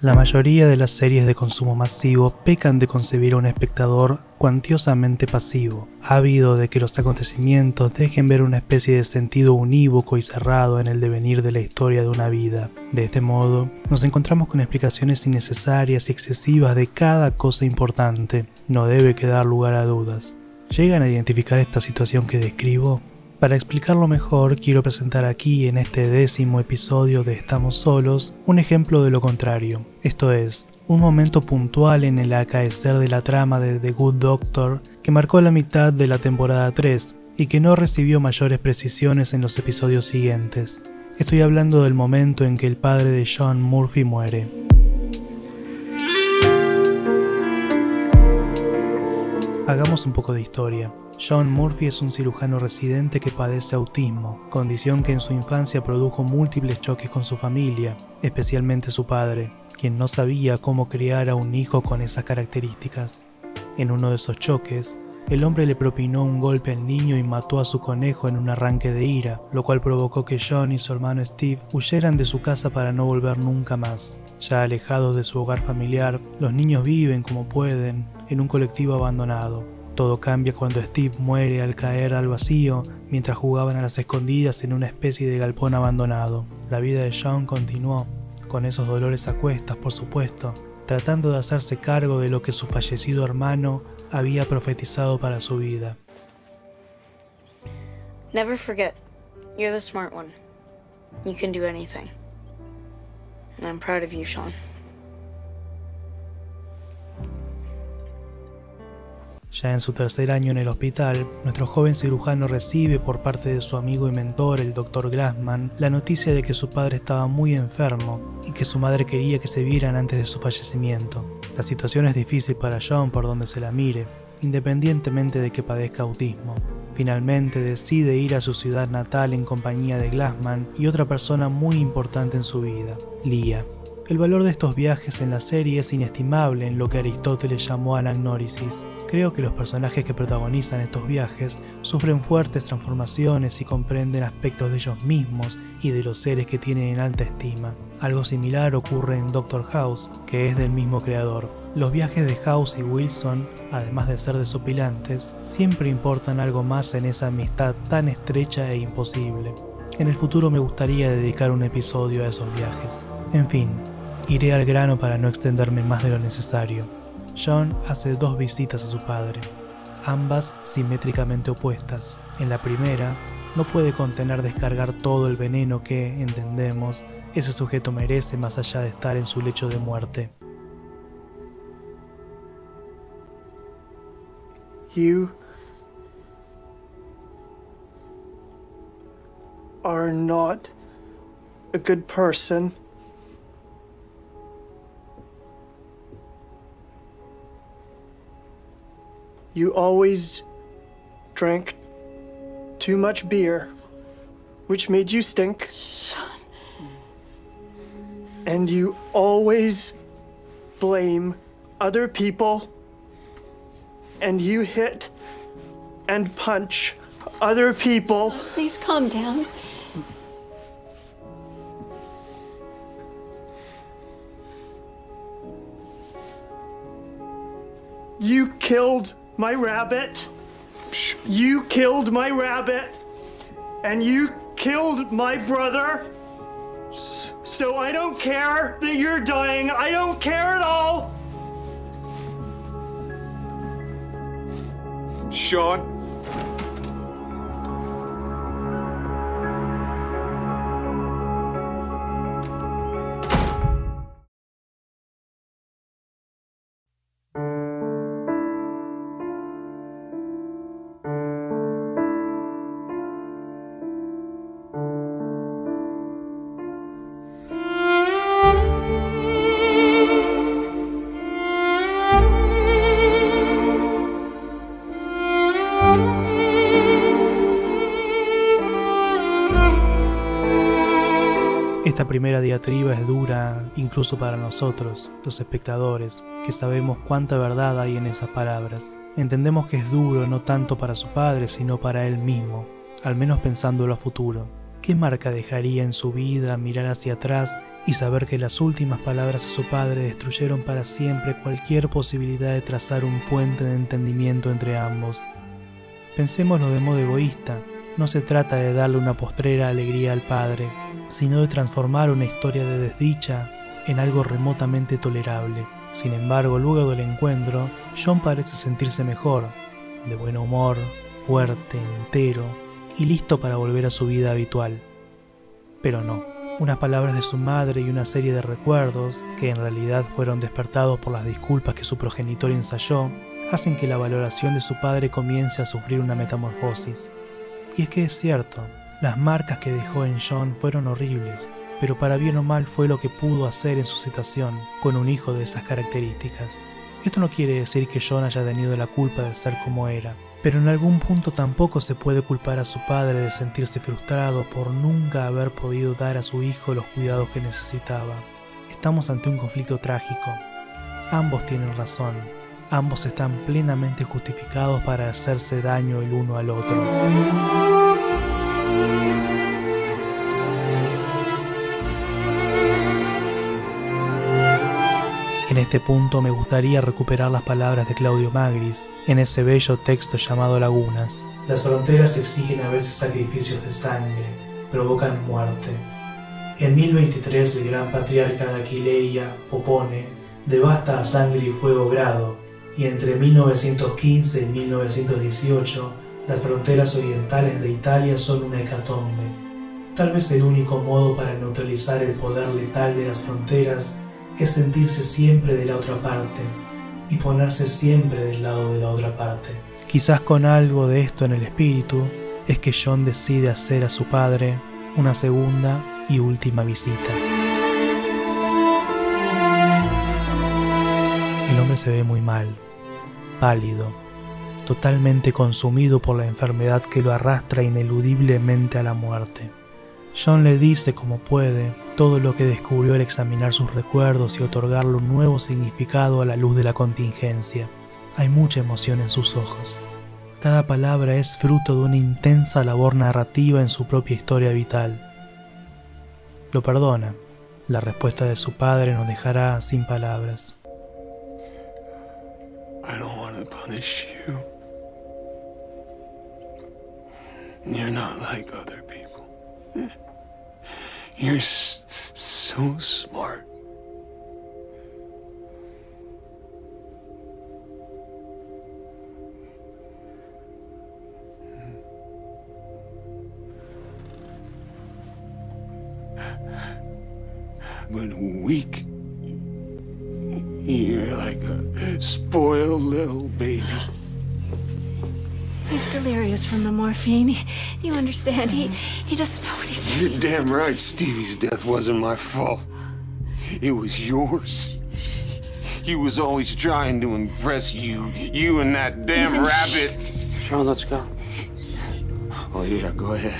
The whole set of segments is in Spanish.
La mayoría de las series de consumo masivo pecan de concebir a un espectador cuantiosamente pasivo, ávido de que los acontecimientos dejen ver una especie de sentido unívoco y cerrado en el devenir de la historia de una vida. De este modo, nos encontramos con explicaciones innecesarias y excesivas de cada cosa importante. No debe quedar lugar a dudas. ¿Llegan a identificar esta situación que describo? Para explicarlo mejor, quiero presentar aquí en este décimo episodio de Estamos Solos un ejemplo de lo contrario, esto es, un momento puntual en el acaecer de la trama de The Good Doctor que marcó la mitad de la temporada 3 y que no recibió mayores precisiones en los episodios siguientes. Estoy hablando del momento en que el padre de John Murphy muere. Hagamos un poco de historia. John Murphy es un cirujano residente que padece autismo, condición que en su infancia produjo múltiples choques con su familia, especialmente su padre, quien no sabía cómo criar a un hijo con esas características. En uno de esos choques, el hombre le propinó un golpe al niño y mató a su conejo en un arranque de ira, lo cual provocó que John y su hermano Steve huyeran de su casa para no volver nunca más. Ya alejados de su hogar familiar, los niños viven como pueden en un colectivo abandonado, todo cambia cuando Steve muere al caer al vacío mientras jugaban a las escondidas en una especie de galpón abandonado. La vida de John continuó, con esos dolores a cuestas, por supuesto, tratando de hacerse cargo de lo que su fallecido hermano había profetizado para su vida. Never forget, you're the smart one. You can do anything. And I'm proud of you, Sean. Ya en su tercer año en el hospital, nuestro joven cirujano recibe por parte de su amigo y mentor, el Dr. Glassman, la noticia de que su padre estaba muy enfermo y que su madre quería que se vieran antes de su fallecimiento. La situación es difícil para John por donde se la mire, independientemente de que padezca autismo. Finalmente decide ir a su ciudad natal en compañía de Glassman y otra persona muy importante en su vida, Lia. El valor de estos viajes en la serie es inestimable en lo que Aristóteles llamó anagnórisis. Creo que los personajes que protagonizan estos viajes sufren fuertes transformaciones y comprenden aspectos de ellos mismos y de los seres que tienen en alta estima. Algo similar ocurre en Doctor House, que es del mismo creador. Los viajes de House y Wilson, además de ser desopilantes, siempre importan algo más en esa amistad tan estrecha e imposible. En el futuro me gustaría dedicar un episodio a esos viajes. En fin, Iré al grano para no extenderme más de lo necesario. John hace dos visitas a su padre, ambas simétricamente opuestas. En la primera, no puede contener descargar todo el veneno que, entendemos, ese sujeto merece más allá de estar en su lecho de muerte. You are not a good person. You always drank too much beer, which made you stink. Sean. And you always blame other people. And you hit and punch other people. Please calm down. You killed my rabbit. You killed my rabbit. And you killed my brother. So I don't care that you're dying. I don't care at all. Sean. Primera diatriba es dura incluso para nosotros, los espectadores, que sabemos cuánta verdad hay en esas palabras. Entendemos que es duro no tanto para su padre, sino para él mismo, al menos pensándolo a futuro. ¿Qué marca dejaría en su vida mirar hacia atrás y saber que las últimas palabras de su padre destruyeron para siempre cualquier posibilidad de trazar un puente de entendimiento entre ambos? Pensémoslo de modo egoísta, no se trata de darle una postrera alegría al padre, sino de transformar una historia de desdicha en algo remotamente tolerable. Sin embargo, luego del encuentro, John parece sentirse mejor, de buen humor, fuerte, entero, y listo para volver a su vida habitual. Pero no, unas palabras de su madre y una serie de recuerdos, que en realidad fueron despertados por las disculpas que su progenitor ensayó, hacen que la valoración de su padre comience a sufrir una metamorfosis. Y es que es cierto, las marcas que dejó en John fueron horribles, pero para bien o mal fue lo que pudo hacer en su situación con un hijo de esas características. Esto no quiere decir que John haya tenido la culpa de ser como era, pero en algún punto tampoco se puede culpar a su padre de sentirse frustrado por nunca haber podido dar a su hijo los cuidados que necesitaba. Estamos ante un conflicto trágico. Ambos tienen razón, ambos están plenamente justificados para hacerse daño el uno al otro. En este punto me gustaría recuperar las palabras de Claudio Magris en ese bello texto llamado Lagunas. Las fronteras exigen a veces sacrificios de sangre, provocan muerte. En 1023 el gran patriarca de Aquileia, Popone, devasta a sangre y fuego grado, y entre 1915 y 1918 las fronteras orientales de Italia son una hecatombe. Tal vez el único modo para neutralizar el poder letal de las fronteras es sentirse siempre de la otra parte y ponerse siempre del lado de la otra parte. Quizás con algo de esto en el espíritu es que John decide hacer a su padre una segunda y última visita. El hombre se ve muy mal, pálido, totalmente consumido por la enfermedad que lo arrastra ineludiblemente a la muerte. John le dice como puede todo lo que descubrió al examinar sus recuerdos y otorgarle un nuevo significado a la luz de la contingencia. Hay mucha emoción en sus ojos. Cada palabra es fruto de una intensa labor narrativa en su propia historia vital. Lo perdona. La respuesta de su padre nos dejará sin palabras. I don't want to punish you. You're not like other people. You're so smart. But weak. Spoiled little baby. He's delirious from the morphine. You understand? He he doesn't know what he's saying. You're damn right Stevie's death wasn't my fault. It was yours. He was always trying to impress you. You and that damn Ethan, rabbit. Sean, let's go. Oh, yeah, go ahead.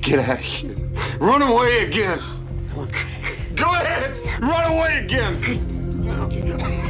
Get out of here. Run away again. Go ahead. Run away again.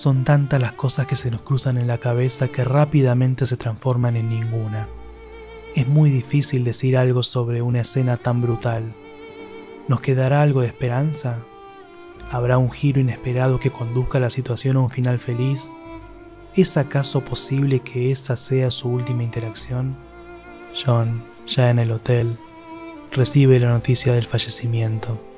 Son tantas las cosas que se nos cruzan en la cabeza que rápidamente se transforman en ninguna. Es muy difícil decir algo sobre una escena tan brutal. ¿Nos quedará algo de esperanza? ¿Habrá un giro inesperado que conduzca la situación a un final feliz? ¿Es acaso posible que esa sea su última interacción? John, ya en el hotel, recibe la noticia del fallecimiento.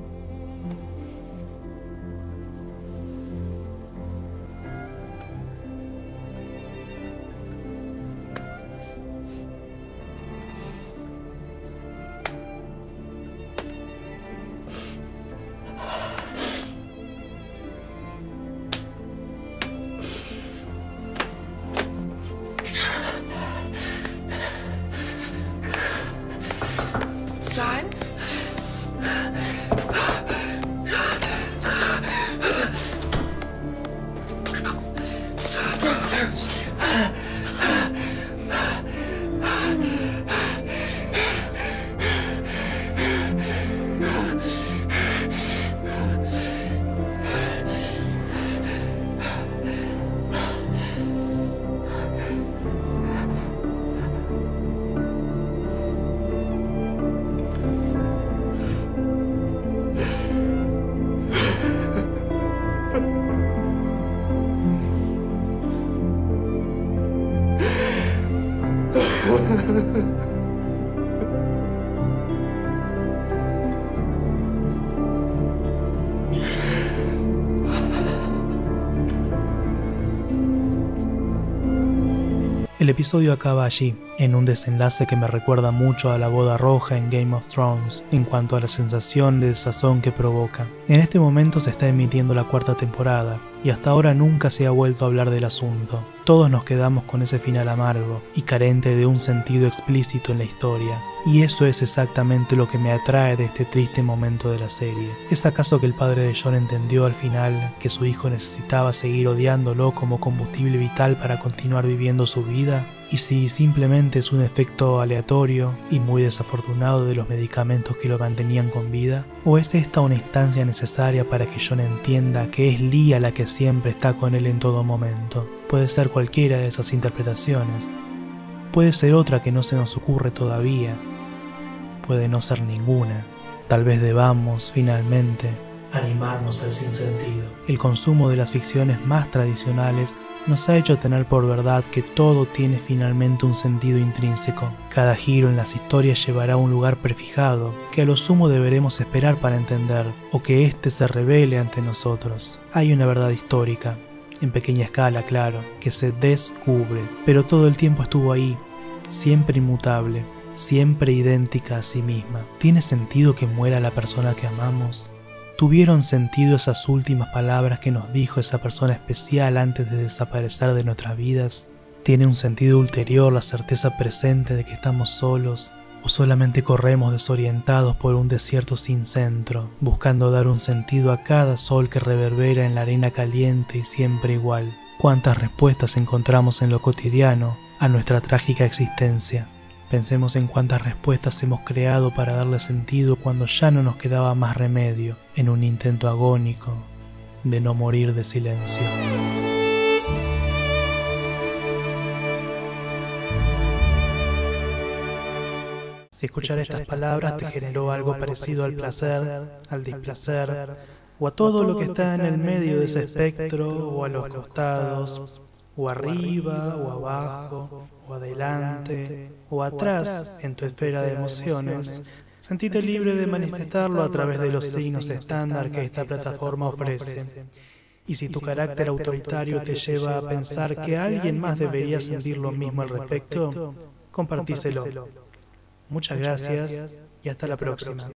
El episodio acaba allí, en un desenlace que me recuerda mucho a la boda roja en Game of Thrones en cuanto a la sensación de desazón que provoca. En este momento se está emitiendo la cuarta temporada, y hasta ahora nunca se ha vuelto a hablar del asunto. Todos nos quedamos con ese final amargo y carente de un sentido explícito en la historia, y eso es exactamente lo que me atrae de este triste momento de la serie. ¿Es acaso que el padre de John entendió al final que su hijo necesitaba seguir odiándolo como combustible vital para continuar viviendo su vida? Y si simplemente es un efecto aleatorio y muy desafortunado de los medicamentos que lo mantenían con vida, o es esta una instancia necesaria para que John entienda que es Lia la que siempre está con él en todo momento. Puede ser cualquiera de esas interpretaciones. Puede ser otra que no se nos ocurre todavía. Puede no ser ninguna. Tal vez debamos, finalmente, animarnos al sinsentido. El consumo de las ficciones más tradicionales nos ha hecho tener por verdad que todo tiene finalmente un sentido intrínseco. Cada giro en las historias llevará a un lugar prefijado, que a lo sumo deberemos esperar para entender, o que éste se revele ante nosotros. Hay una verdad histórica, en pequeña escala, claro, que se descubre, pero todo el tiempo estuvo ahí, siempre inmutable, siempre idéntica a sí misma. ¿Tiene sentido que muera la persona que amamos? ¿Tuvieron sentido esas últimas palabras que nos dijo esa persona especial antes de desaparecer de nuestras vidas? ¿Tiene un sentido ulterior la certeza presente de que estamos solos? ¿O solamente corremos desorientados por un desierto sin centro, buscando dar un sentido a cada sol que reverbera en la arena caliente y siempre igual? ¿Cuántas respuestas encontramos en lo cotidiano a nuestra trágica existencia? Pensemos en cuántas respuestas hemos creado para darle sentido cuando ya no nos quedaba más remedio en un intento agónico de no morir de silencio. Si escuchar estas palabras te generó algo parecido al placer, al displacer, o a todo lo que está en el medio de ese espectro, o a los costados, o arriba, o abajo, o adelante, o atrás en tu esfera de emociones, sentite libre de manifestarlo a través de los signos estándar que esta plataforma ofrece. Y si tu carácter autoritario te lleva a pensar que alguien más debería sentir lo mismo al respecto, compartíselo. Muchas gracias y hasta la próxima.